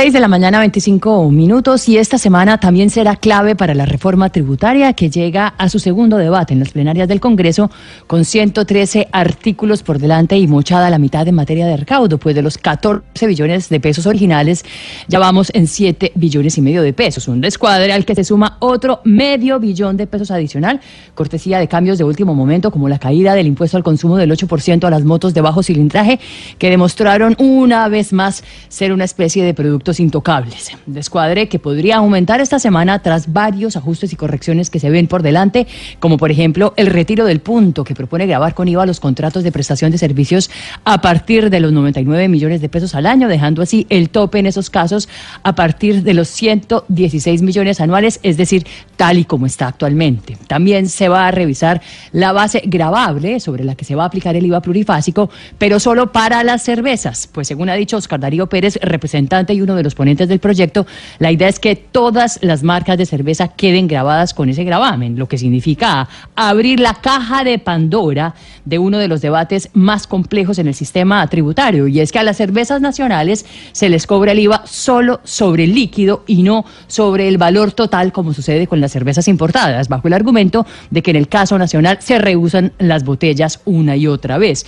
6 de la mañana, 25 minutos, y esta semana también será clave para la reforma tributaria que llega a su segundo debate en las plenarias del Congreso con 113 artículos por delante y mochada la mitad en materia de recaudo, pues de los 14 billones de pesos originales ya vamos en 7 billones y medio de pesos, un descuadre al que se suma otro medio billón de pesos adicional, cortesía de cambios de último momento como la caída del impuesto al consumo del 8% a las motos de bajo cilindraje que demostraron una vez más ser una especie de producto intocables. Descuadre que podría aumentar esta semana tras varios ajustes y correcciones que se ven por delante, como por ejemplo el retiro del punto que propone grabar con IVA los contratos de prestación de servicios a partir de los 99 millones de pesos al año, dejando así el tope en esos casos a partir de los 116 millones anuales, es decir, tal y como está actualmente. También se va a revisar la base gravable sobre la que se va a aplicar el IVA plurifásico, pero solo para las cervezas, pues según ha dicho Oscar Darío Pérez, representante y uno de los ponentes del proyecto, la idea es que todas las marcas de cerveza queden grabadas con ese gravamen, lo que significa abrir la caja de Pandora de uno de los debates más complejos en el sistema tributario, y es que a las cervezas nacionales se les cobra el IVA solo sobre el líquido y no sobre el valor total como sucede con las cervezas importadas, bajo el argumento de que en el caso nacional se rehusan las botellas una y otra vez.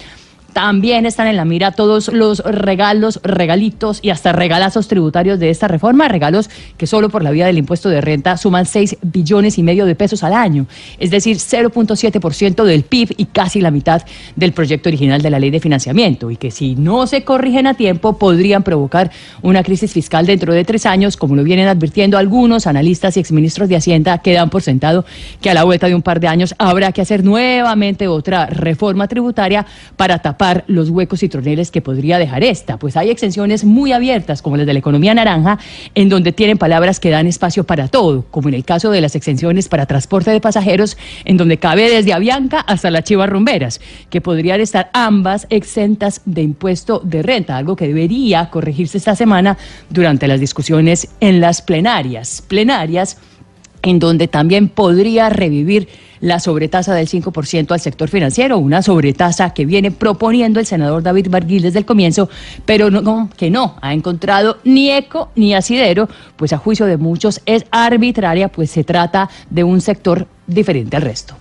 También están en la mira todos los regalos, regalitos y hasta regalazos tributarios de esta reforma, regalos que solo por la vía del impuesto de renta suman 6 billones y medio de pesos al año, es decir, 0.7% del PIB y casi la mitad del proyecto original de la ley de financiamiento, y que si no se corrigen a tiempo podrían provocar una crisis fiscal dentro de tres años, como lo vienen advirtiendo algunos analistas y exministros de Hacienda que dan por sentado que a la vuelta de un par de años habrá que hacer nuevamente otra reforma tributaria para tapar los huecos y troneles que podría dejar esta. Pues hay exenciones muy abiertas, como las de la economía naranja, en donde tienen palabras que dan espacio para todo, como en el caso de las exenciones para transporte de pasajeros, en donde cabe desde Avianca hasta las Chivas Rumberas, que podrían estar ambas exentas de impuesto de renta, algo que debería corregirse esta semana durante las discusiones en las plenarias. Plenarias en donde también podría revivir la sobretasa del 5% al sector financiero, una sobretasa que viene proponiendo el senador David Barguil desde el comienzo, pero que no ha encontrado ni eco ni asidero, pues a juicio de muchos es arbitraria, pues se trata de un sector diferente al resto.